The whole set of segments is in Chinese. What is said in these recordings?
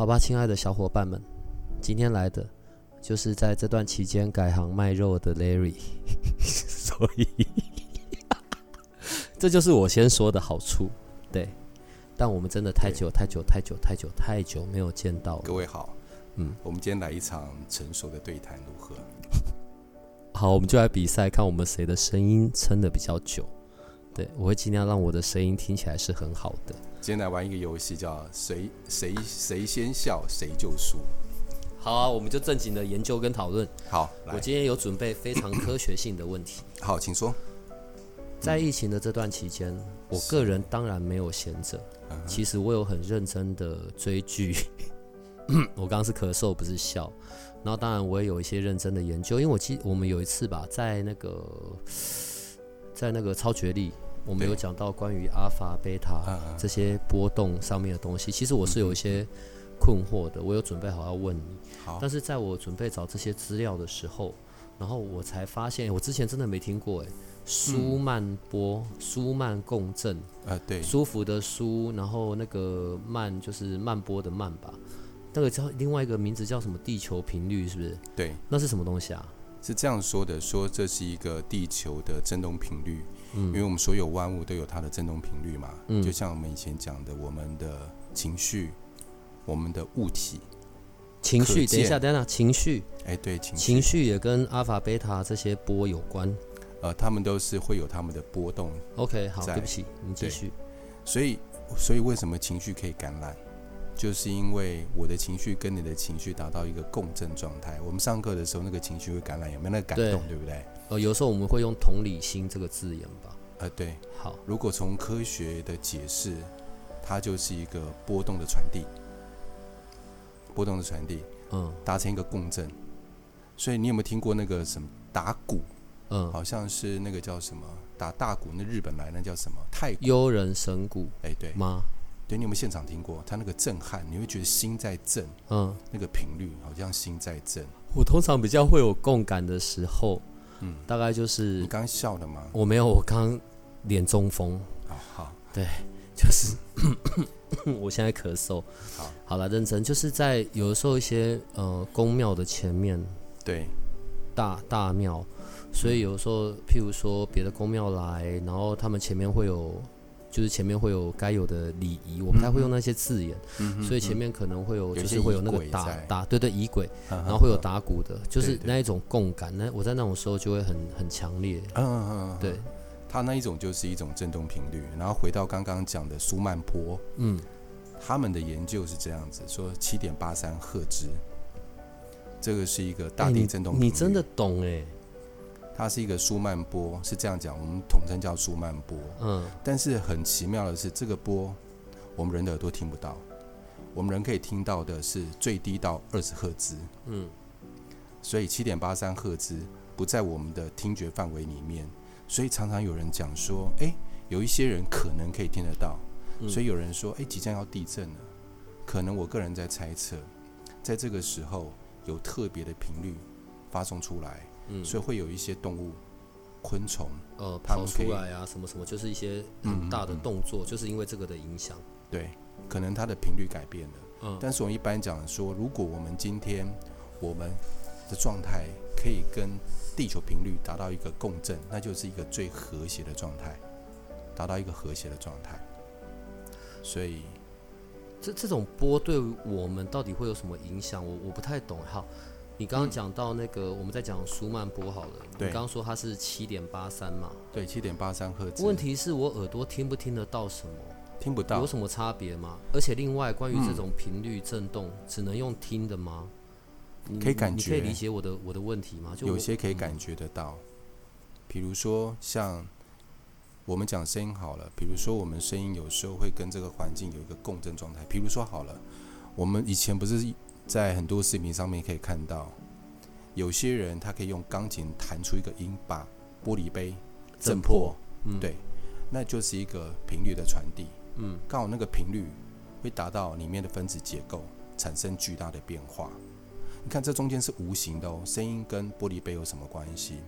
好吧，亲爱的小伙伴们，今天来的就是在这段期间改行卖肉的 Larry，所以这就是我先说的好处。对，但我们真的太久太久太久太久太久没有见到了。各位好，嗯，我们今天来一场成熟的对谈，如何？好，我们就来比赛，看我们谁的声音撑的比较久。对，我会尽量让我的声音听起来是很好的。今天来玩一个游戏，叫谁谁谁先笑谁就输。好啊，我们就正经的研究跟讨论。好，我今天有准备非常科学性的问题。好，请说。在疫情的这段期间，我个人当然没有闲着。其实我有很认真的追剧。我刚刚是咳嗽，不是笑。然后当然我也有一些认真的研究，因为我记我们有一次吧，在那个在那个超觉力。我们有讲到关于阿法、贝塔这些波动上面的东西，其实我是有一些困惑的。我有准备好要问你，但是在我准备找这些资料的时候，然后我才发现，我之前真的没听过哎，舒曼波、舒曼共振，呃，对，舒服的舒，然后那个慢就是慢波的慢吧，那个叫另外一个名字叫什么？地球频率是不是？对，那是什么东西啊？是这样说的，说这是一个地球的振动频率。嗯，因为我们所有万物都有它的振动频率嘛，嗯，就像我们以前讲的，我们的情绪，我们的物体，情绪，等一下，等一下，情绪，哎，对，情绪，情绪也跟阿法、贝塔这些波有关，呃，他们都是会有他们的波动。OK，好，对不起，你继续。所以，所以为什么情绪可以感染？就是因为我的情绪跟你的情绪达到一个共振状态。我们上课的时候，那个情绪会感染，有没有那个感动？对不对？呃，有时候我们会用同理心这个字眼吧。呃，对。好，如果从科学的解释，它就是一个波动的传递，波动的传递，嗯，达成一个共振。所以你有没有听过那个什么打鼓？嗯，好像是那个叫什么打大鼓，那日本来那叫什么太悠人神鼓？哎，对吗？对，你有没有现场听过？它那个震撼，你会觉得心在震，嗯，那个频率好像心在震。我通常比较会有共感的时候，嗯，大概就是你刚笑的吗？我没有，我刚脸中风。好好，对，就是 我现在咳嗽。好，好了，认真，就是在有的时候一些呃宫庙的前面，对，大大庙，所以有时候譬如说别的宫庙来，然后他们前面会有。就是前面会有该有的礼仪，我不太会用那些字眼，所以前面可能会有，就是会有那个打打，对对，仪轨，然后会有打鼓的，就是那一种共感。那我在那种时候就会很很强烈。嗯嗯嗯，对，它那一种就是一种振动频率。然后回到刚刚讲的苏曼波，嗯，他们的研究是这样子说，七点八三赫兹，这个是一个大地震动。你真的懂哎。它是一个舒曼波，是这样讲，我们统称叫舒曼波。嗯，但是很奇妙的是，这个波我们人的耳朵听不到，我们人可以听到的是最低到二十赫兹。嗯，所以七点八三赫兹不在我们的听觉范围里面，所以常常有人讲说，哎，有一些人可能可以听得到，所以有人说，哎，即将要地震了，可能我个人在猜测，在这个时候有特别的频率发送出来。所以会有一些动物、昆虫，呃，跑出来啊，什么什么，就是一些很大的动作，就是因为这个的影响。对，可能它的频率改变了。嗯，但是我们一般讲说，如果我们今天我们的状态可以跟地球频率达到一个共振，那就是一个最和谐的状态，达到一个和谐的状态。所以，这这种波对我们到底会有什么影响？我我不太懂。好。你刚刚讲到那个，我们在讲舒曼波好了。你刚刚说它是七点八三嘛？对，七点八三赫兹。问题是我耳朵听不听得到什么？听不到。有什么差别吗？而且另外，关于这种频率震动，只能用听的吗？可以感觉？你可以理解我的我的问题吗？就有些可以感觉得到，比如说像我们讲声音好了，比如说我们声音有时候会跟这个环境有一个共振状态。比如说好了，我们以前不是在很多视频上面可以看到，有些人他可以用钢琴弹出一个音，把玻璃杯震破，对，那就是一个频率的传递。嗯，刚好那个频率会达到里面的分子结构，产生巨大的变化。你看这中间是无形的哦，声音跟玻璃杯有什么关系？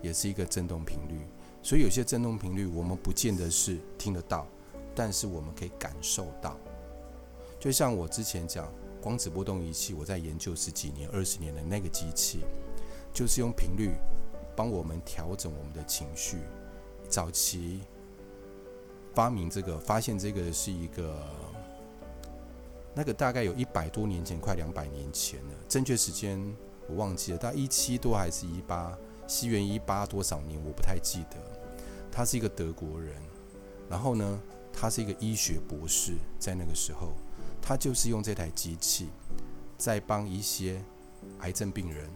也是一个振动频率。所以有些振动频率我们不见得是听得到，但是我们可以感受到。就像我之前讲光子波动仪器，我在研究十几年、二十年的那个机器，就是用频率帮我们调整我们的情绪。早期发明这个、发现这个是一个，那个大概有一百多年前，快两百年前了。正确时间我忘记了，大概一七多还是一八？西元一八多少年我不太记得。他是一个德国人，然后呢，他是一个医学博士，在那个时候，他就是用这台机器，在帮一些癌症病人、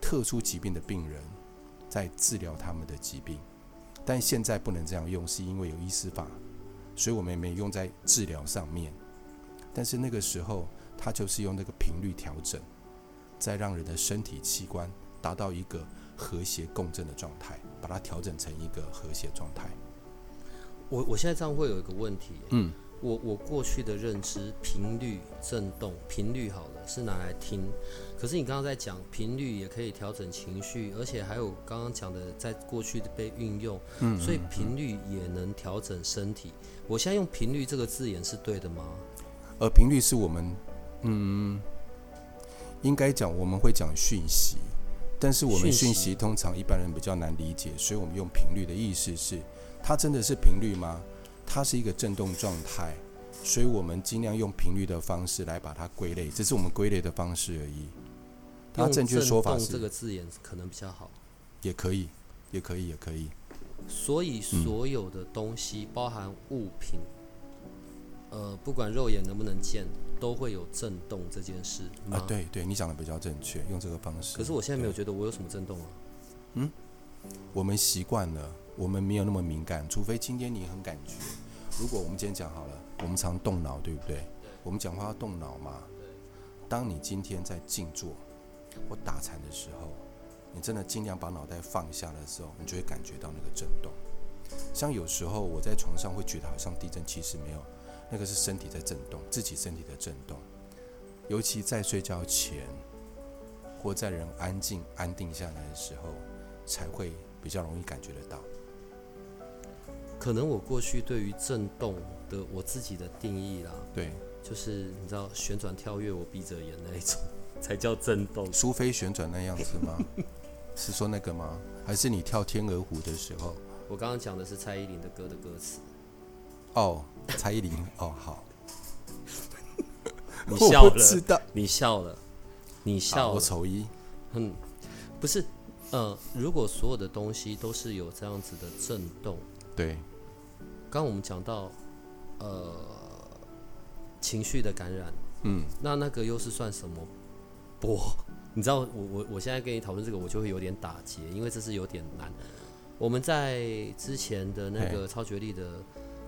特殊疾病的病人，在治疗他们的疾病。但现在不能这样用，是因为有医师法，所以我们也没用在治疗上面。但是那个时候，他就是用那个频率调整，在让人的身体器官达到一个和谐共振的状态。把它调整成一个和谐状态。我我现在这样会有一个问题，嗯，我我过去的认知，频率振动，频率好了是拿来听，可是你刚刚在讲频率也可以调整情绪，而且还有刚刚讲的在过去的被运用，嗯，所以频率也能调整身体。我现在用频率这个字眼是对的吗？而频率是我们，嗯，应该讲我们会讲讯息。但是我们讯息通常一般人比较难理解，所以我们用频率的意思是，它真的是频率吗？它是一个振动状态，所以我们尽量用频率的方式来把它归类，这是我们归类的方式而已。它正确说法是这个字眼可能比较好，也可以，也可以，也可以。所以所有的东西，包含物品，呃，不管肉眼能不能见。都会有震动这件事啊，对对，你讲的比较正确，用这个方式。可是我现在没有觉得我有什么震动啊。嗯，我们习惯了，我们没有那么敏感，除非今天你很感觉。如果我们今天讲好了，我们常动脑，对不对？我们讲话要动脑嘛。当你今天在静坐或打禅的时候，你真的尽量把脑袋放下的时候，你就会感觉到那个震动。像有时候我在床上会觉得好像地震，其实没有。那个是身体在震动，自己身体的震动，尤其在睡觉前，或在人安静安定下来的时候，才会比较容易感觉得到。可能我过去对于震动的我自己的定义啦，对，就是你知道旋转跳跃，我闭着眼那一种才叫震动。苏菲旋转那样子吗？是说那个吗？还是你跳天鹅湖的时候？我刚刚讲的是蔡依林的歌的歌词。哦。蔡依林哦，好，你笑了，你笑了，你笑了。我丑一，嗯，不是，呃，如果所有的东西都是有这样子的震动，对，刚我们讲到，呃，情绪的感染，嗯，那那个又是算什么波？你知道，我我我现在跟你讨论这个，我就会有点打结，因为这是有点难。我们在之前的那个超觉力的。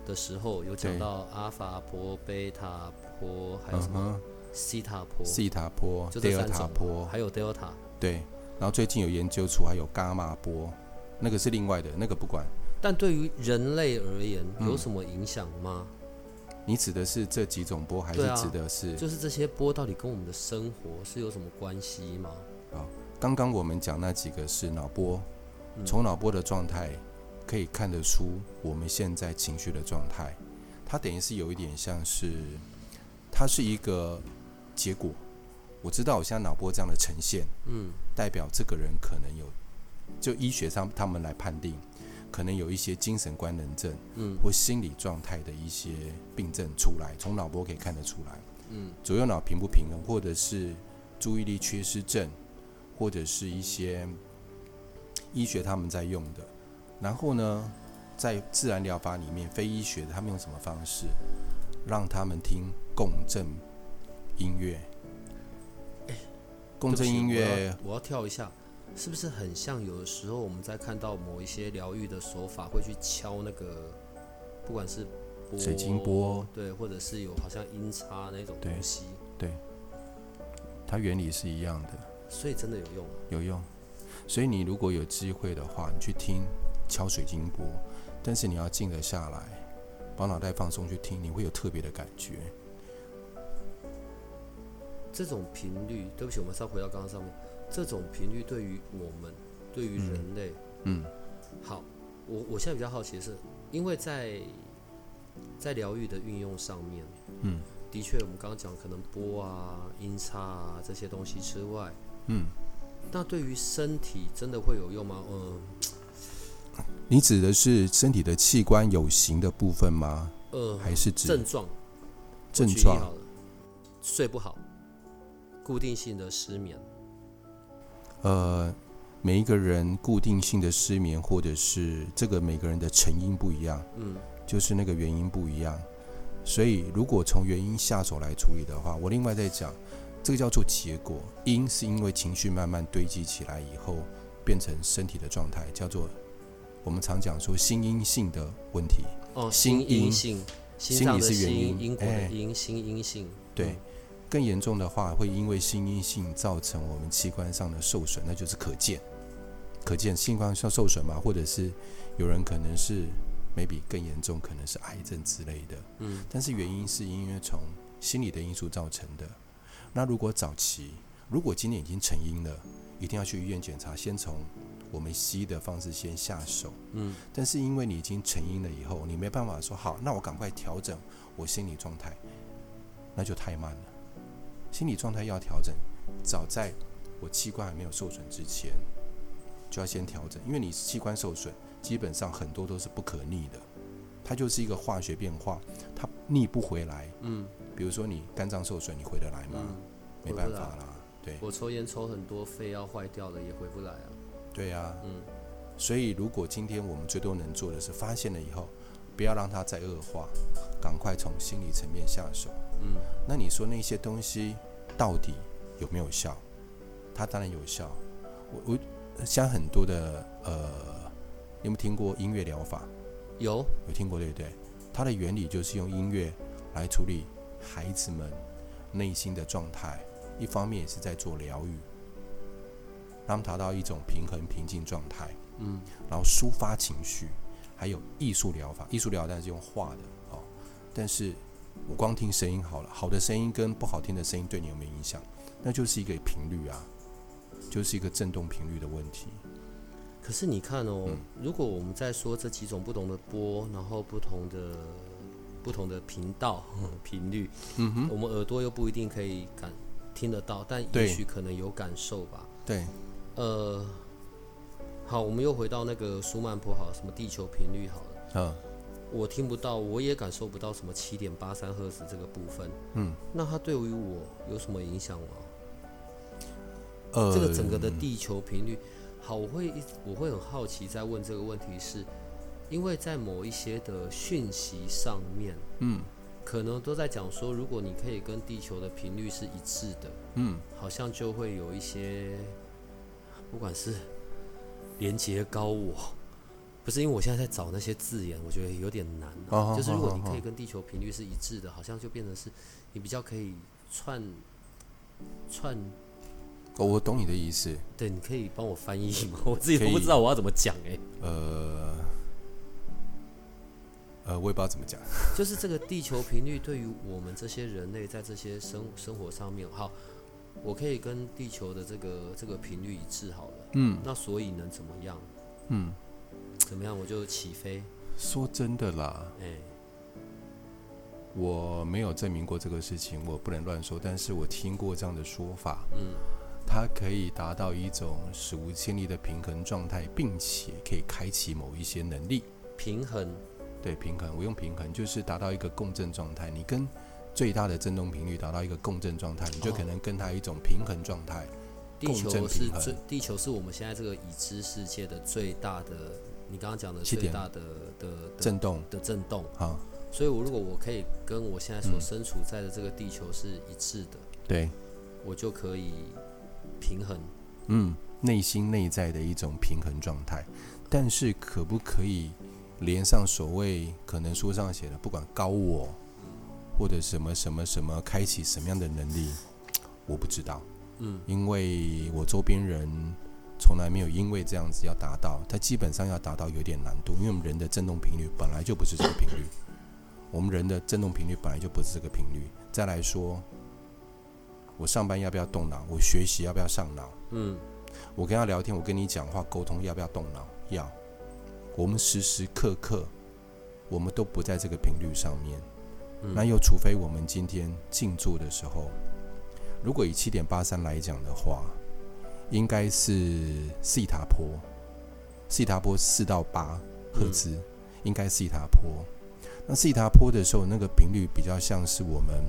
的时候有讲到阿法波、贝塔波，还有什么西塔波、西塔波、德尔塔波，还有德尔塔。对，然后最近有研究出还有伽马波，那个是另外的，那个不管。但对于人类而言，有什么影响吗？你指的是这几种波，还是指的是？就是这些波到底跟我们的生活是有什么关系吗？啊，刚刚我们讲那几个是脑波，从脑波的状态。可以看得出我们现在情绪的状态，它等于是有一点像是，它是一个结果。我知道我现在脑波这样的呈现，嗯，代表这个人可能有，就医学上他们来判定，可能有一些精神官能症，嗯，或心理状态的一些病症出来，从脑波可以看得出来，嗯，左右脑平不平衡，或者是注意力缺失症，或者是一些医学他们在用的。然后呢，在自然疗法里面，非医学的他们用什么方式，让他们听共振音乐？共振音乐，我要跳一下。是不是很像有的时候我们在看到某一些疗愈的手法，会去敲那个，不管是水晶波，对，或者是有好像音叉那种东西，对，它原理是一样的，所以真的有用，有用。所以你如果有机会的话，你去听敲水晶波，但是你要静得下来，把脑袋放松去听，你会有特别的感觉。这种频率，对不起，我们稍回到刚刚上面。这种频率对于我们，对于人类，嗯，好，我我现在比较好奇的是，因为在在疗愈的运用上面，嗯，的确，我们刚刚讲可能波啊、音叉啊这些东西之外，嗯，那对于身体真的会有用吗？嗯，你指的是身体的器官有形的部分吗？呃，还是指症状？症状？睡不好，固定性的失眠。呃，每一个人固定性的失眠，或者是这个每个人的成因不一样，嗯，就是那个原因不一样。所以如果从原因下手来处理的话，我另外再讲，这个叫做结果。因是因为情绪慢慢堆积起来以后，变成身体的状态，叫做我们常讲说心因性的问题。哦，心因性，心理是原因，因果的因，心因性，对。更严重的话，会因为心因性造成我们器官上的受损，那就是可见，可见器官上受损嘛，或者是有人可能是 maybe 更严重，可能是癌症之类的。嗯，但是原因是因为从心理的因素造成的。那如果早期，如果今天已经成因了，一定要去医院检查，先从我们西医的方式先下手。嗯，但是因为你已经成因了以后，你没办法说好，那我赶快调整我心理状态，那就太慢了。心理状态要调整，早在我器官还没有受损之前，就要先调整。因为你器官受损，基本上很多都是不可逆的，它就是一个化学变化，它逆不回来。嗯，比如说你肝脏受损，你回得来吗？没办法啦。对，我抽烟抽很多，肺要坏掉了也回不来啊。对呀。嗯。所以如果今天我们最多能做的是发现了以后，不要让它再恶化，赶快从心理层面下手。嗯。那你说那些东西？到底有没有效？它当然有效。我我像很多的呃，有没有听过音乐疗法？有，有听过对不对？它的原理就是用音乐来处理孩子们内心的状态，一方面也是在做疗愈，让他们达到一种平衡、平静状态。嗯，然后抒发情绪，还有艺术疗法。艺术疗法是用画的哦，但是。我光听声音好了，好的声音跟不好听的声音对你有没有影响？那就是一个频率啊，就是一个振动频率的问题。可是你看哦，如果我们在说这几种不同的波，然后不同的不同的频道频率，嗯哼，我们耳朵又不一定可以感听得到，但也许可能有感受吧。对，呃，好，我们又回到那个舒曼波，好，什么地球频率好了，嗯。我听不到，我也感受不到什么七点八三赫兹这个部分。嗯，那它对于我有什么影响吗？呃，这个整个的地球频率，好，我会我会很好奇，在问这个问题，是因为在某一些的讯息上面，嗯，可能都在讲说，如果你可以跟地球的频率是一致的，嗯，好像就会有一些，不管是连接高我。不是因为我现在在找那些字眼，我觉得有点难。就是如果你可以跟地球频率是一致的，好像就变成是你比较可以串串。哦我懂你的意思。对，你可以帮我翻译吗？我自己都不知道我要怎么讲哎。呃呃，我也不知道怎么讲。就是这个地球频率对于我们这些人类在这些生生活上面，好，我可以跟地球的这个这个频率一致好了。嗯。那所以能怎么样？嗯。怎么样？我就起飞。说真的啦，哎，我没有证明过这个事情，我不能乱说。但是我听过这样的说法，嗯，它可以达到一种史无前例的平衡状态，并且可以开启某一些能力。平衡，对，平衡。我用平衡就是达到一个共振状态。你跟最大的振动频率达到一个共振状态，你就可能跟它一种平衡状态。地球是最，地球是我们现在这个已知世界的最大的。你刚刚讲的最大的的震动的震动啊，所以，我如果我可以跟我现在所身处在的这个地球是一致的，对，我就可以平衡。嗯，内心内在的一种平衡状态。但是可不可以连上所谓可能书上写的，不管高我或者什么什么什么，开启什么样的能力，我不知道。嗯，因为我周边人从来没有因为这样子要达到，它基本上要达到有点难度，因为我们人的振动频率本来就不是这个频率，我们人的振动频率本来就不是这个频率。再来说，我上班要不要动脑？我学习要不要上脑？嗯，我跟他聊天，我跟你讲话沟通要不要动脑？要。我们时时刻刻，我们都不在这个频率上面。那又除非我们今天静坐的时候。如果以七点八三来讲的话，应该是西塔坡，西塔坡四到八赫兹，应该西塔坡。那西塔坡的时候，那个频率比较像是我们，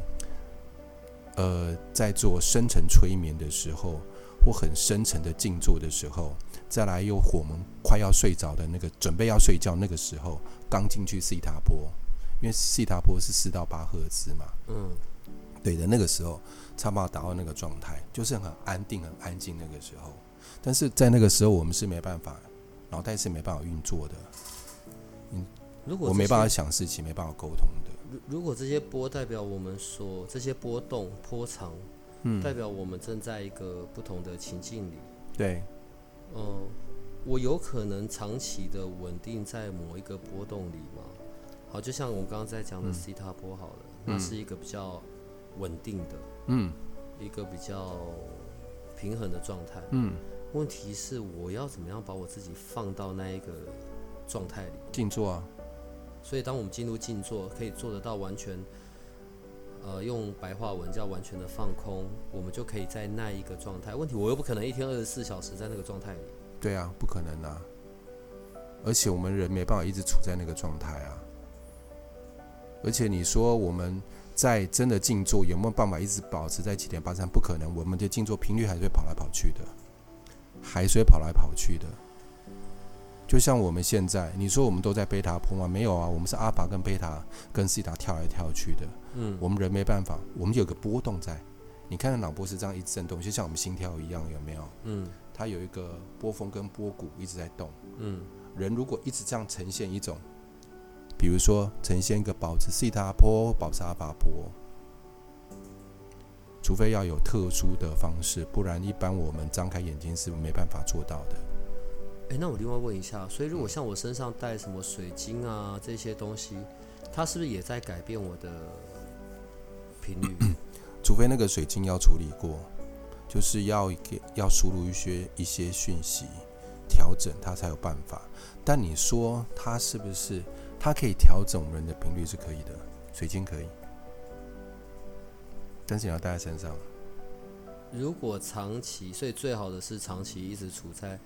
呃，在做深层催眠的时候，或很深层的静坐的时候，再来又我们快要睡着的那个，准备要睡觉那个时候，刚进去西塔坡，因为西塔坡是四到八赫兹嘛，嗯。对的，那个时候，差不多达到那个状态，就是很安定、很安静那个时候。但是在那个时候，我们是没办法，脑袋是没办法运作的。嗯，如果我没办法想事情，没办法沟通的。如如果这些波代表我们所这些波动、波长，嗯，代表我们正在一个不同的情境里。对。嗯，我有可能长期的稳定在某一个波动里吗？好，就像我们刚刚在讲的西塔波好了，那是一个比较。稳定的，嗯，一个比较平衡的状态，嗯。问题是我要怎么样把我自己放到那一个状态里？静坐啊。所以当我们进入静坐，可以做得到完全，呃，用白话文叫完全的放空，我们就可以在那一个状态。问题我又不可能一天二十四小时在那个状态里。对啊，不可能啊。而且我们人没办法一直处在那个状态啊。而且你说我们。在真的静坐，有没有办法一直保持在七点八三？不可能，我们的静坐频率还是会跑来跑去的，还是会跑来跑去的。就像我们现在，你说我们都在贝塔波吗？没有啊，我们是阿法跟贝塔跟西塔跳来跳去的。嗯，我们人没办法，我们有个波动在。你看脑波是这样一直震动，就像我们心跳一样，有没有？嗯，它有一个波峰跟波谷一直在动。嗯，人如果一直这样呈现一种。比如说，呈现一个保持西塔波、保持阿法波，除非要有特殊的方式，不然一般我们张开眼睛是没办法做到的。哎，那我另外问一下，所以如果像我身上带什么水晶啊这些东西，它是不是也在改变我的频率？除非那个水晶要处理过，就是要给要输入一些一些讯息调整，它才有办法。但你说它是不是？它可以调整人的频率是可以的，水晶可以，但是你要带在身上。如果长期，所以最好的是长期一直处在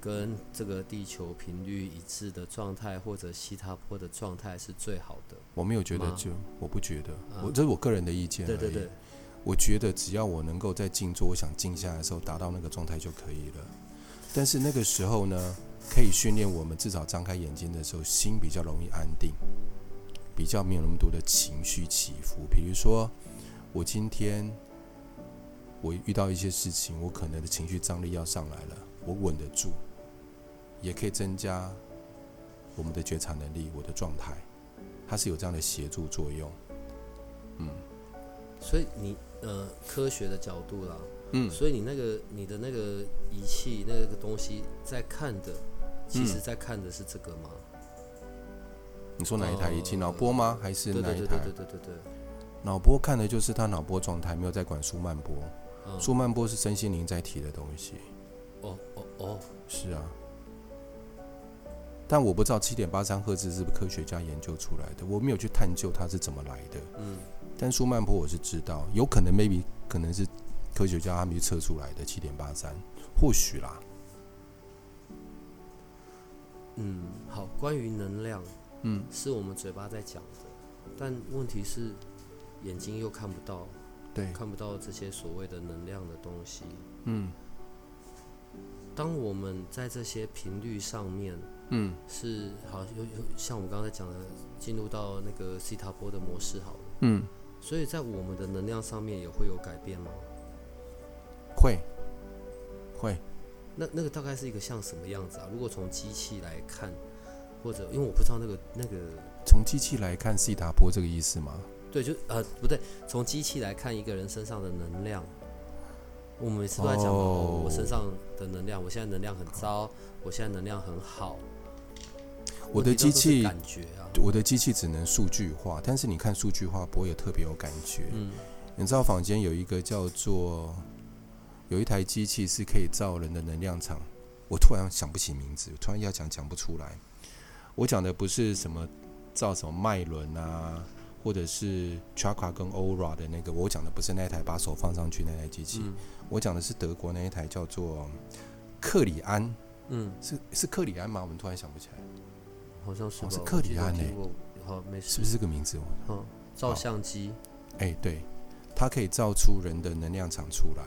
跟这个地球频率一致的状态，或者西塔波的状态是最好的。我没有觉得，就我不觉得，我这是我个人的意见。对对对，我觉得只要我能够在静坐，我想静下来的时候达到那个状态就可以了。但是那个时候呢？可以训练我们，至少张开眼睛的时候，心比较容易安定，比较没有那么多的情绪起伏。比如说，我今天我遇到一些事情，我可能的情绪张力要上来了，我稳得住，也可以增加我们的觉察能力，我的状态，它是有这样的协助作用。嗯，所以你呃，科学的角度啦，嗯，所以你那个你的那个仪器那个东西在看的。其实在看的是这个吗？你说哪一台仪器？脑波吗？还是哪一台？对对对对对对。脑波看的就是他脑波状态，没有在管舒曼波。舒曼波是身心灵在提的东西。哦哦哦，是啊。但我不知道七点八三赫兹是不是科学家研究出来的，我没有去探究它是怎么来的。嗯。但舒曼波我是知道，有可能 maybe 可能是科学家他们去测出来的七点八三，或许啦。嗯，好。关于能量，嗯，是我们嘴巴在讲的，但问题是眼睛又看不到，对，看不到这些所谓的能量的东西。嗯，当我们在这些频率上面，嗯，是好有有像我们刚才讲的，进入到那个西塔波的模式，好了，嗯，所以在我们的能量上面也会有改变吗？会，会。那那个大概是一个像什么样子啊？如果从机器来看，或者因为我不知道那个那个从机器来看西达波这个意思吗？对，就呃不对，从机器来看一个人身上的能量，我们每次都在讲哦，我身上的能量，我现在能量很糟，我现在能量很好。我的机器感觉啊，我的机器只能数据化，但是你看数据化不会有特别有感觉。嗯，你知道坊间有一个叫做有一台机器是可以造人的能量场，我突然想不起名字，突然要讲讲不出来。我讲的不是什么造什么脉轮啊。或者是 Chakra 跟 Aura 的那个，我讲的不是那台把手放上去那台机器，我讲的是德国那一台叫做克里安，嗯，是是克里安吗？我们突然想不起来，好像是是克里安诶，好没事，是不是这个名字？嗯，照相机，哎，对，它可以造出人的能量场出来，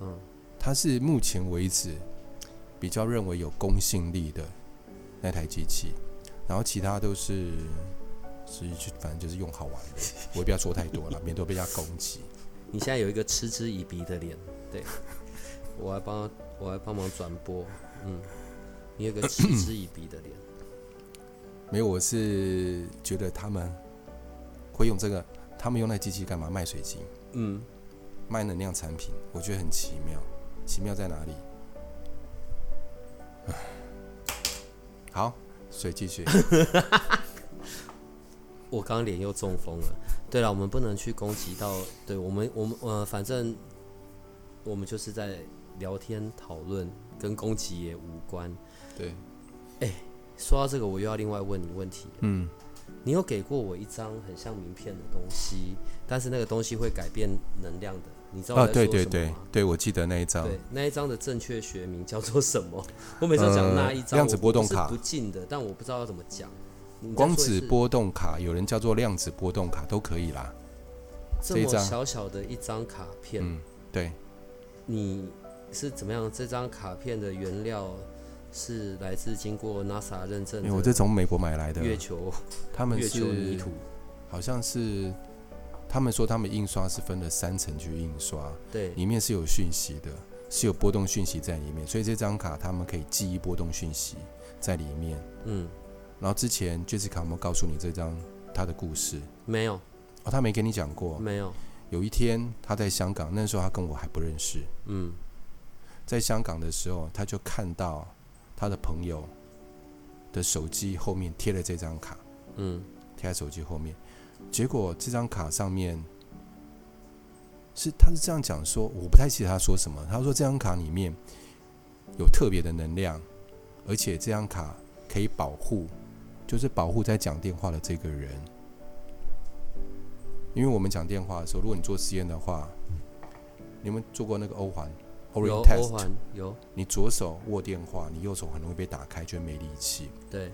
嗯，它是目前为止比较认为有公信力的那台机器，然后其他都是。所以就反正就是用好玩的，我也不要说太多了，免得被人家攻击。你现在有一个嗤之以鼻的脸，对我还帮我还帮忙转播，嗯，你有个嗤之以鼻的脸。没有，我是觉得他们会用这个，他们用那机器干嘛？卖水晶，嗯，卖能量产品，我觉得很奇妙。奇妙在哪里？好，水继续。我刚刚脸又中风了。对了，我们不能去攻击到，对我们，我们呃，反正我们就是在聊天讨论，跟攻击也无关。对。哎，说到这个，我又要另外问你问题。嗯。你有给过我一张很像名片的东西，但是那个东西会改变能量的，你知道啊？对对对，对我记得那一张。对，那一张的正确学名叫做什么？我每次讲那一张量子波动卡，不近的，但我不知道要怎么讲。光子波动卡，有人叫做量子波动卡，都可以啦。这么小小的一张卡片，嗯，对。你是怎么样？这张卡片的原料是来自经过 NASA 认证的？我这从美国买来的。月球，他们是泥土，好像是他们说他们印刷是分了三层去印刷，对，里面是有讯息的，是有波动讯息在里面，所以这张卡他们可以记忆波动讯息在里面，嗯。然后之前 Jessica 有没有告诉你这张他的故事？没有，哦，他没跟你讲过。没有。有一天他在香港，那时候他跟我还不认识。嗯。在香港的时候，他就看到他的朋友的手机后面贴了这张卡。嗯。贴在手机后面，结果这张卡上面是他是这样讲说，我不太记得他说什么。他说这张卡里面有特别的能量，而且这张卡可以保护。就是保护在讲电话的这个人，因为我们讲电话的时候，如果你做实验的话，你们做过那个欧环？O test 有。你左手握电话，你右手很容易被打开，就没力气。对。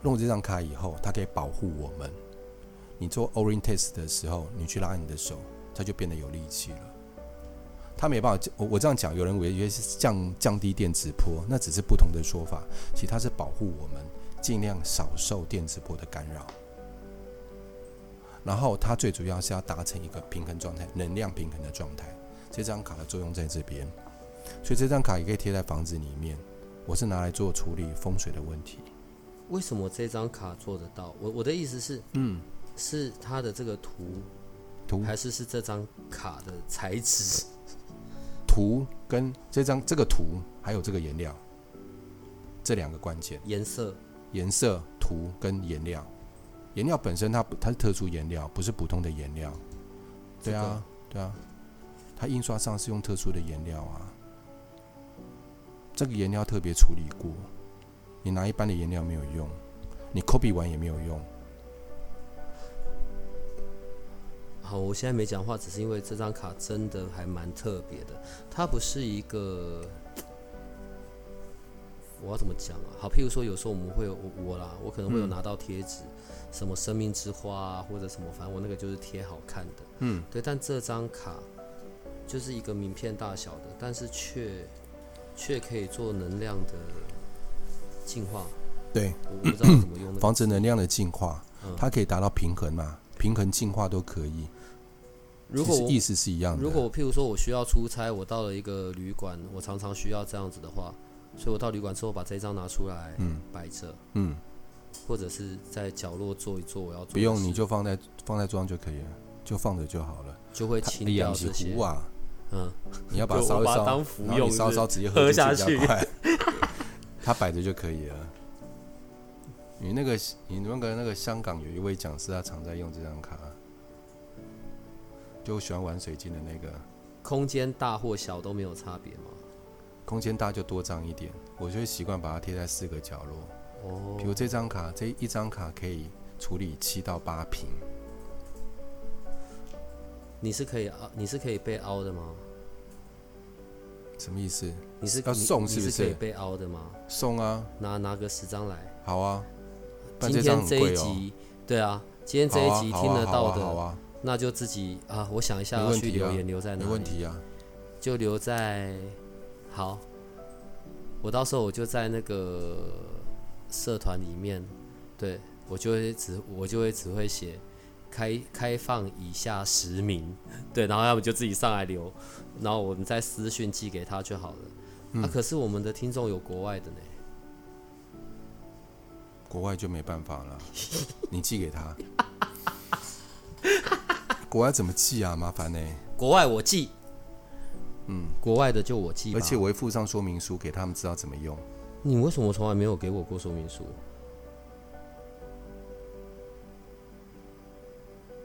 弄这张卡以后，它可以保护我们。你做 o r i e n test 的时候，你去拉你的手，它就变得有力气了。它没办法，我我这样讲，有人以为是降降低电磁波，那只是不同的说法。其实它是保护我们。尽量少受电磁波的干扰，然后它最主要是要达成一个平衡状态，能量平衡的状态。这张卡的作用在这边，所以这张卡也可以贴在房子里面。我是拿来做处理风水的问题。为什么这张卡做得到？我我的意思是，嗯，是它的这个图，图还是是这张卡的材质？图跟这张这个图还有这个颜料，这两个关键颜色。颜色、图跟颜料，颜料本身它它是特殊颜料，不是普通的颜料。对啊，对啊，它印刷上是用特殊的颜料啊。这个颜料特别处理过，你拿一般的颜料没有用，你 copy 完也没有用。好，我现在没讲话，只是因为这张卡真的还蛮特别的，它不是一个。我要怎么讲啊？好，譬如说，有时候我们会有我啦，我可能会有拿到贴纸，什么生命之花啊，或者什么，反正我那个就是贴好看的。嗯，对。但这张卡就是一个名片大小的，但是却却可以做能量的净化。对，我不知道怎么用。防止能量的净化，它可以达到平衡嘛？平衡净化都可以。如果意思是一样的。如果我譬如说我需要出差，我到了一个旅馆，我常常需要这样子的话，所以我到旅馆之后把这张拿出来，嗯，摆着，嗯，或者是在角落坐一坐，我要不用你就放在放在桌上就可以了，就放着就好了，就会清掉这些。嗯，你要把它烧一烧，当服用，烧烧直接喝下去，它摆着就可以了。你那个你那个那个香港有一位讲师，他常在用这张卡。就喜欢玩水晶的那个，空间大或小都没有差别吗？空间大就多张一点，我就会习惯把它贴在四个角落。哦，比如这张卡，这一张卡可以处理七到八瓶。你是可以凹，你是可以被凹的吗？什么意思？你是要送是不是？可以被凹的吗？送啊，拿拿个十张来。好啊，今天这一集，对啊，今天这一集听得到的。那就自己啊，我想一下要去留言留在哪里？没问题啊，就留在好。我到时候我就在那个社团里面，对我就会只我就会只会写开开放以下十名，对，然后要不就自己上来留，然后我们再私讯寄给他就好了。啊，可是我们的听众有国外的呢，国外就没办法了，你寄给他。国外怎么寄啊？麻烦呢。国外我寄，嗯，国外的就我寄，而且我会附上说明书给他们知道怎么用。你为什么从来没有给我过说明书？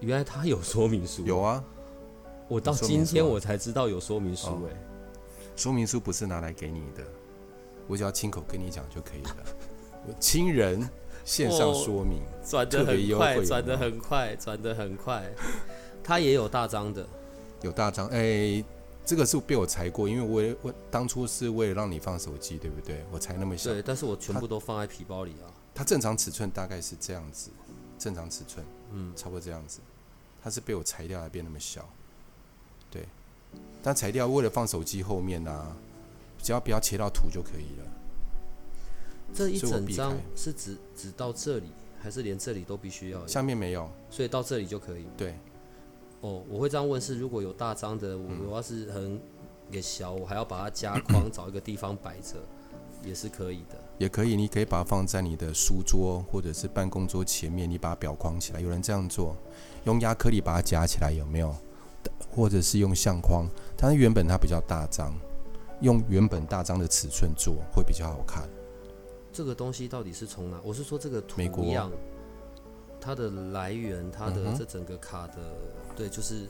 原来他有说明书。有啊，我到今天我才知道有说明书哎。说明书不是拿来给你的，我只要亲口跟你讲就可以了。我 亲人线上说明，转的很快，转的很快，转的很快。它也有大张的，有大张哎，这个是被我裁过，因为我我当初是为了让你放手机，对不对？我裁那么小，对，但是我全部都放在皮包里啊。它正常尺寸大概是这样子，正常尺寸，嗯，差不多这样子。它是被我裁掉，才变那么小，对。但裁掉为了放手机后面呢，只要不要切到图就可以了。这一整张是指指到这里，还是连这里都必须要？下面没有，所以到这里就可以。对。哦，我会这样问：是如果有大张的，我我要是很也小，我还要把它加 框，找一个地方摆着，也是可以的。也可以，你可以把它放在你的书桌或者是办公桌前面，你把它裱框起来。有人这样做，用亚克力把它夹起来，有没有？或者是用相框，但是原本它比较大张，用原本大张的尺寸做会比较好看。这个东西到底是从哪？我是说这个图样，它的来源，它的这整个卡的。对，就是，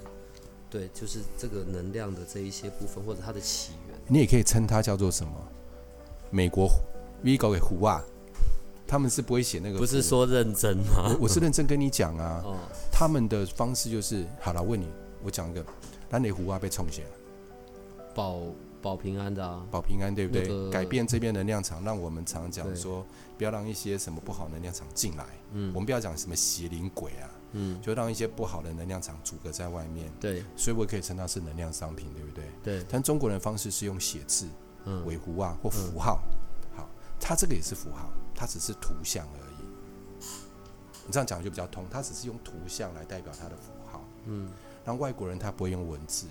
对，就是这个能量的这一些部分，或者它的起源，你也可以称它叫做什么？美国 Vigo 给胡啊，他们是不会写那个，不是说认真吗？我是认真跟你讲啊，哦，他们的方式就是，好了，问你，我讲一个，蓝雷胡啊被冲下，保保平安的啊，保平安对不对？改变这边能量场，让我们常讲说，不要让一些什么不好能量场进来，嗯，我们不要讲什么邪灵鬼啊。嗯，就让一些不好的能量场阻隔在外面。对，所以我可以称它是能量商品，对不对？对。但中国人方式是用写字，嗯，尾符啊或符号。好，它这个也是符号，它只是图像而已。你这样讲就比较通，它只是用图像来代表它的符号。嗯。那外国人他不会用文字，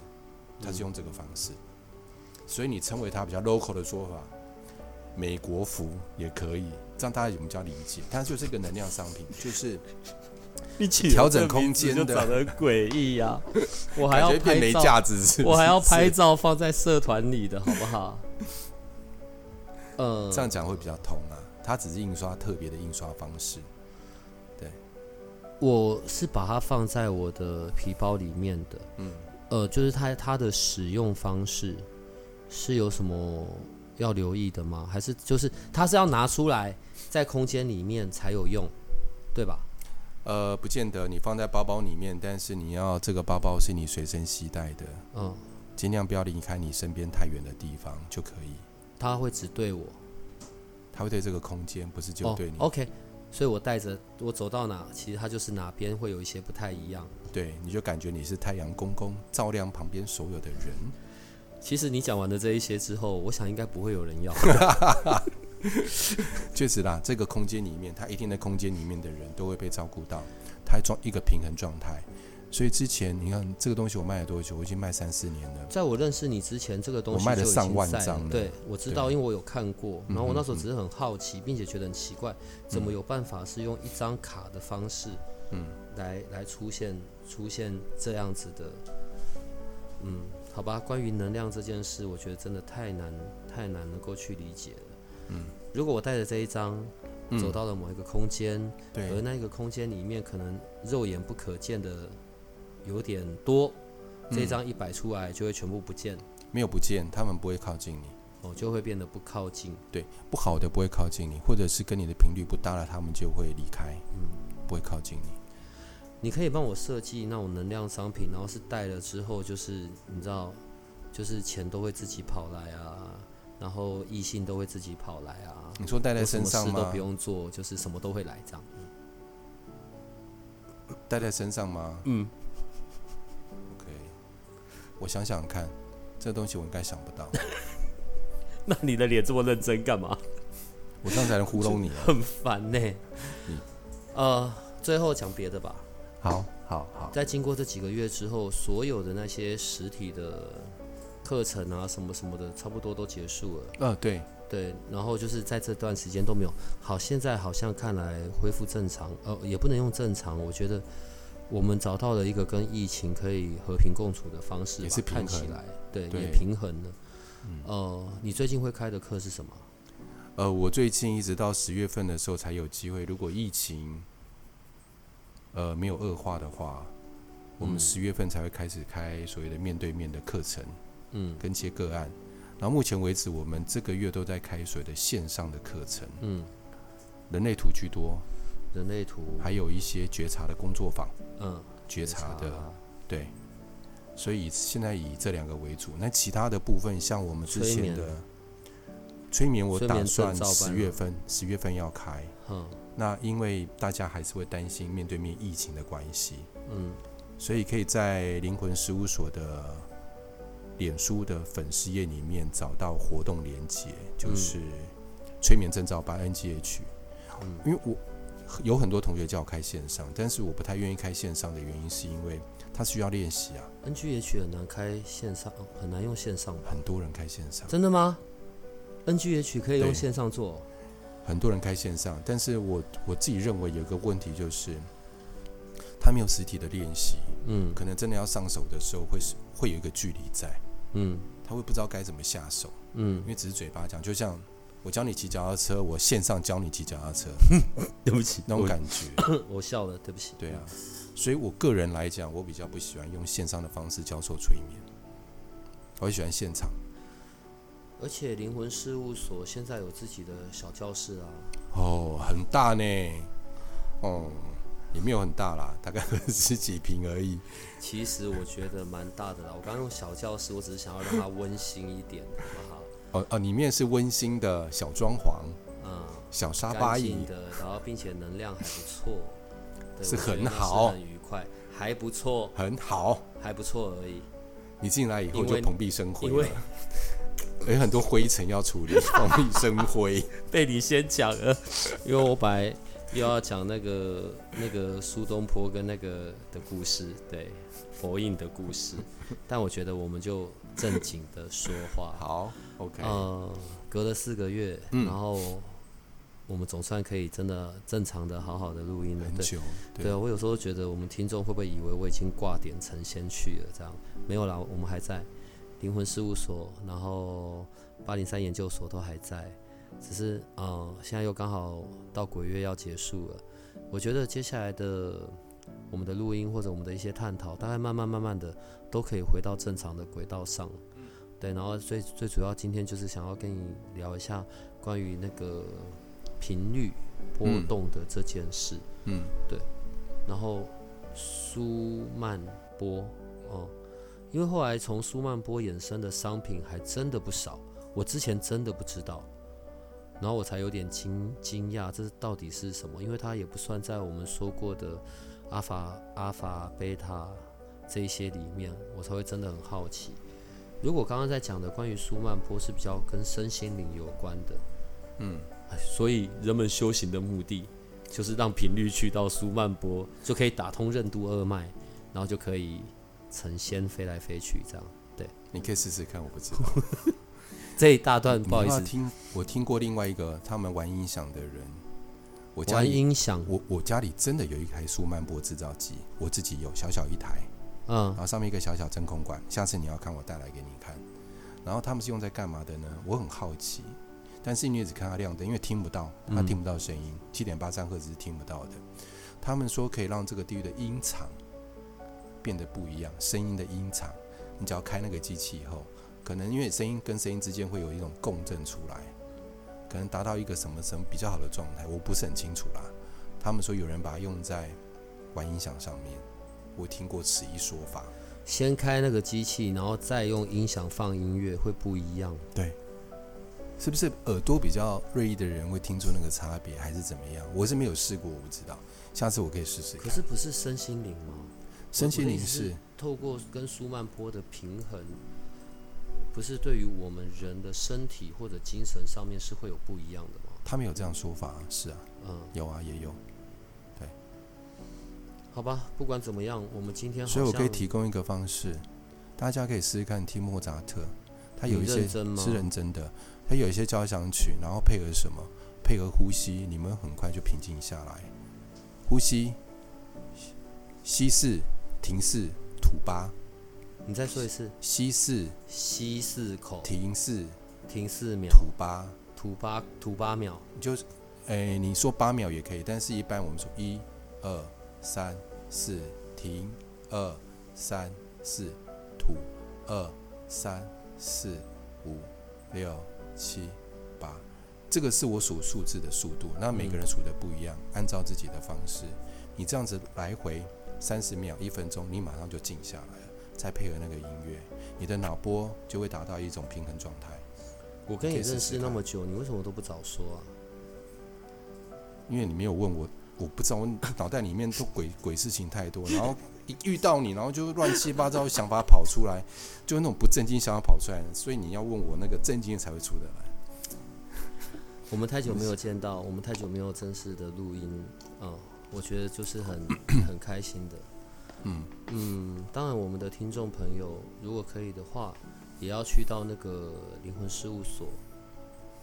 他是用这个方式。所以你称为它比较 local 的说法，美国服也可以，这样大家有比较理解。它就是一个能量商品，就是一起。调整空间的，长得诡异呀！我还要拍照，我还要拍照放在社团里的，好不好？呃，这样讲会比较通啊。它只是印刷特别的印刷方式。对，我是把它放在我的皮包里面的。嗯，呃，就是它它的使用方式是有什么要留意的吗？还是就是它是要拿出来在空间里面才有用，对吧？呃，不见得，你放在包包里面，但是你要这个包包是你随身携带的，嗯，尽量不要离开你身边太远的地方就可以。它会只对我，它会对这个空间，不是就对你。OK，所以我带着我走到哪，其实它就是哪边会有一些不太一样。对，你就感觉你是太阳公公，照亮旁边所有的人。其实你讲完的这一些之后，我想应该不会有人要。确实啦，这个空间里面，它一定在空间里面的人都会被照顾到，它装一个平衡状态。所以之前你看这个东西我卖了多久？我已经卖三四年了。在我认识你之前，这个东西我卖了上万张。对，我知道，因为我有看过。然后我那时候只是很好奇，并且觉得很奇怪，怎么有办法是用一张卡的方式，嗯，来来出现出现这样子的，嗯，好吧。关于能量这件事，我觉得真的太难太难能够去理解了。嗯，如果我带着这一张走到了某一个空间，对，而那个空间里面可能肉眼不可见的。有点多，这张一摆出来就会全部不见。没有不见，他们不会靠近你。哦，就会变得不靠近。对，不好的不会靠近你，或者是跟你的频率不搭了，他们就会离开。嗯，不会靠近你。你可以帮我设计那种能量商品，然后是带了之后，就是你知道，就是钱都会自己跑来啊，然后异性都会自己跑来啊。你说带在身上吗？都不用做，就是什么都会来这样。带在身上吗？嗯。OK，我想想看，这个东西我应该想不到。那你的脸这么认真干嘛？我这样才能糊弄你啊！很烦呢。嗯。呃，最后讲别的吧。好，好，好。在经过这几个月之后，所有的那些实体的课程啊，什么什么的，差不多都结束了。嗯，对，对。然后就是在这段时间都没有。好，现在好像看来恢复正常。呃，也不能用正常，我觉得。我们找到了一个跟疫情可以和平共处的方式，也是看起来，对，也平衡了。呃，你最近会开的课是什么？呃，我最近一直到十月份的时候才有机会。如果疫情呃没有恶化的话，我们十月份才会开始开所谓的面对面的课程，嗯，跟接个案。然后目前为止，我们这个月都在开所谓的线上的课程，嗯，人类图居多。人类图，还有一些觉察的工作坊，嗯，觉察的，对，所以现在以这两个为主。那其他的部分，像我们之前的催眠，我打算十月份，十月份要开。嗯，那因为大家还是会担心面对面疫情的关系，嗯，所以可以在灵魂事务所的脸书的粉丝页里面找到活动连接，就是催眠证照班 NGH。嗯，因为我。有很多同学叫我开线上，但是我不太愿意开线上的原因是因为它需要练习啊。NGH 很难开线上，很难用线上。很多人开线上，真的吗？NGH 可以用线上做。很多人开线上，但是我我自己认为有一个问题就是，他没有实体的练习，嗯，可能真的要上手的时候会是会有一个距离在，嗯，他会不知道该怎么下手，嗯，因为只是嘴巴讲，就像。我教你骑脚踏车，我线上教你骑脚踏车。对不起，那种感觉，我笑了，对不起。对啊，所以我个人来讲，我比较不喜欢用线上的方式教授催眠，我喜欢现场。而且灵魂事务所现在有自己的小教室啊。哦，很大呢。哦，也没有很大啦，大概十几平而已。其实我觉得蛮大的啦。我刚刚用小教室，我只是想要让它温馨一点，好不好？哦哦，里面是温馨的小装潢，嗯，小沙发椅的，然后并且能量还不错，是很好，很愉快，还不错，很好，还不错而已。你进来以后就蓬荜生辉了，有很多灰尘要处理，蓬荜生灰。被你先讲了，因为我本来又要讲那个那个苏东坡跟那个的故事，对佛印的故事，但我觉得我们就正经的说话，好，OK。呃，隔了四个月，然后我们总算可以真的正常的、好好的录音了。对，对啊，我有时候觉得我们听众会不会以为我已经挂点成仙去了？这样没有啦，我们还在灵魂事务所，然后八零三研究所都还在，只是呃，现在又刚好到鬼月要结束了。我觉得接下来的我们的录音或者我们的一些探讨，大概慢慢慢慢的都可以回到正常的轨道上。对，然后最最主要今天就是想要跟你聊一下关于那个频率波动的这件事。嗯，对。然后舒曼波哦，因为后来从舒曼波衍生的商品还真的不少，我之前真的不知道，然后我才有点惊惊讶，这到底是什么？因为它也不算在我们说过的阿法、阿法、贝塔这一些里面，我才会真的很好奇。如果刚刚在讲的关于苏曼波是比较跟身心灵有关的，嗯，所以人们修行的目的就是让频率去到苏曼波，就可以打通任督二脉，然后就可以成仙飞来飞去这样。对，你可以试试看，我不知道。这一大段不好意思，听我听过另外一个他们玩音响的人，我家玩音响，我我家里真的有一台舒曼波制造机，我自己有小小一台，嗯，然后上面一个小小真空管，下次你要看我带来给你看。然后他们是用在干嘛的呢？我很好奇，但是你也只看它亮灯，因为听不到，它听不到声音，七点八三赫兹是听不到的。他们说可以让这个地域的音场变得不一样，声音的音场，你只要开那个机器以后。可能因为声音跟声音之间会有一种共振出来，可能达到一个什么什么比较好的状态，我不是很清楚啦。他们说有人把它用在玩音响上面，我听过此一说法。先开那个机器，然后再用音响放音乐，会不一样。对，是不是耳朵比较锐利的人会听出那个差别，还是怎么样？我是没有试过，我不知道。下次我可以试试。可是不是身心灵吗？身心灵是透过跟舒曼波的平衡。不是对于我们人的身体或者精神上面是会有不一样的吗？他们有这样说法，是啊，嗯，有啊，也有，对，好吧，不管怎么样，我们今天所以我可以提供一个方式，大家可以试试看听莫扎特，他有一些是认真的，他有一些交响曲，然后配合什么？配合呼吸，你们很快就平静下来。呼吸，吸四，停四，吐八。你再说一次，吸四，吸四口，停四，停四秒，吐八，吐八，吐八秒。就是，哎，你说八秒也可以，但是一般我们说一、二、三、四，停，二、三、四，吐，二、三、四、五、六、七、八。这个是我数数字的速度，那每个人数的不一样，按照自己的方式，你这样子来回三十秒、一分钟，你马上就静下来了。再配合那个音乐，你的脑波就会达到一种平衡状态。我跟你认识那么久，你为什么都不早说啊？因为你没有问我，我不知道，我脑袋里面都鬼鬼事情太多，然后一遇到你，然后就乱七八糟想法跑出来，就那种不正经想法跑出来，所以你要问我那个正经才会出得来。我们太久没有见到，我们太久没有正式的录音，嗯，我觉得就是很 很开心的。嗯嗯，当然，我们的听众朋友，如果可以的话，也要去到那个灵魂事务所，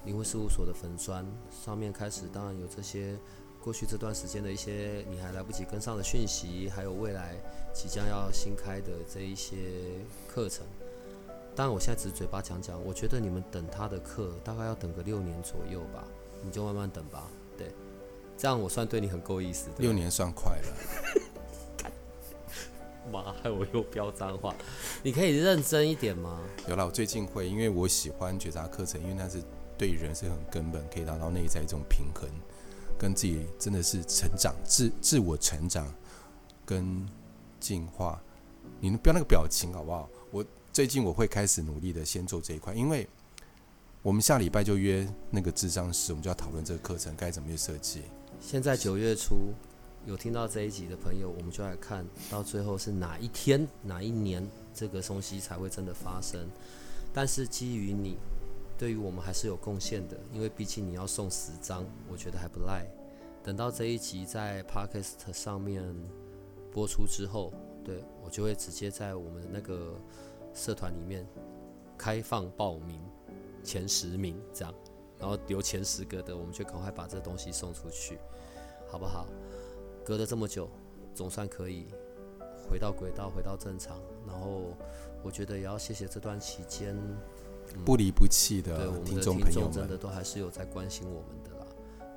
灵魂事务所的粉砖上面开始。当然有这些过去这段时间的一些你还来不及跟上的讯息，还有未来即将要新开的这一些课程。当然，我现在只是嘴巴讲讲，我觉得你们等他的课大概要等个六年左右吧，你就慢慢等吧。对，这样我算对你很够意思。六年算快了。妈，害我又飙脏话！你可以认真一点吗？有啦，我最近会，因为我喜欢觉察课程，因为那是对人是很根本，可以达到内在一种平衡，跟自己真的是成长、自自我成长跟进化。你们不要那个表情好不好？我最近我会开始努力的先做这一块，因为我们下礼拜就约那个智商师，我们就要讨论这个课程该怎么去设计。现在九月初。有听到这一集的朋友，我们就来看到最后是哪一天、哪一年这个东西才会真的发生。但是基于你对于我们还是有贡献的，因为毕竟你要送十张，我觉得还不赖。等到这一集在 Podcast 上面播出之后，对我就会直接在我们的那个社团里面开放报名前十名，这样，然后留前十个的，我们就赶快把这东西送出去，好不好？隔了这么久，总算可以回到轨道，回到正常。然后我觉得也要谢谢这段期间不离不弃的听众朋友真的都还是有在关心我们的啦，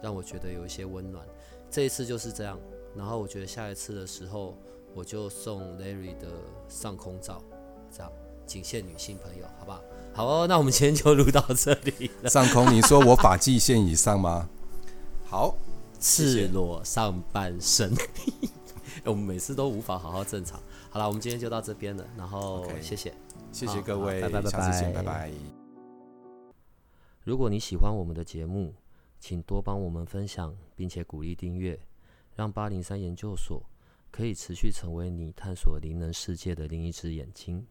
让我觉得有一些温暖。这一次就是这样，然后我觉得下一次的时候，我就送 Larry 的上空照，这样仅限女性朋友，好不好？好哦，那我们今天就录到这里。上空，你说我发际线以上吗？好。赤裸上半身，我们每次都无法好好正常。好了，我们今天就到这边了，然后谢谢，谢谢各位，拜拜拜拜，拜拜。如果你喜欢我们的节目，请多帮我们分享，并且鼓励订阅，让八零三研究所可以持续成为你探索灵能世界的另一只眼睛。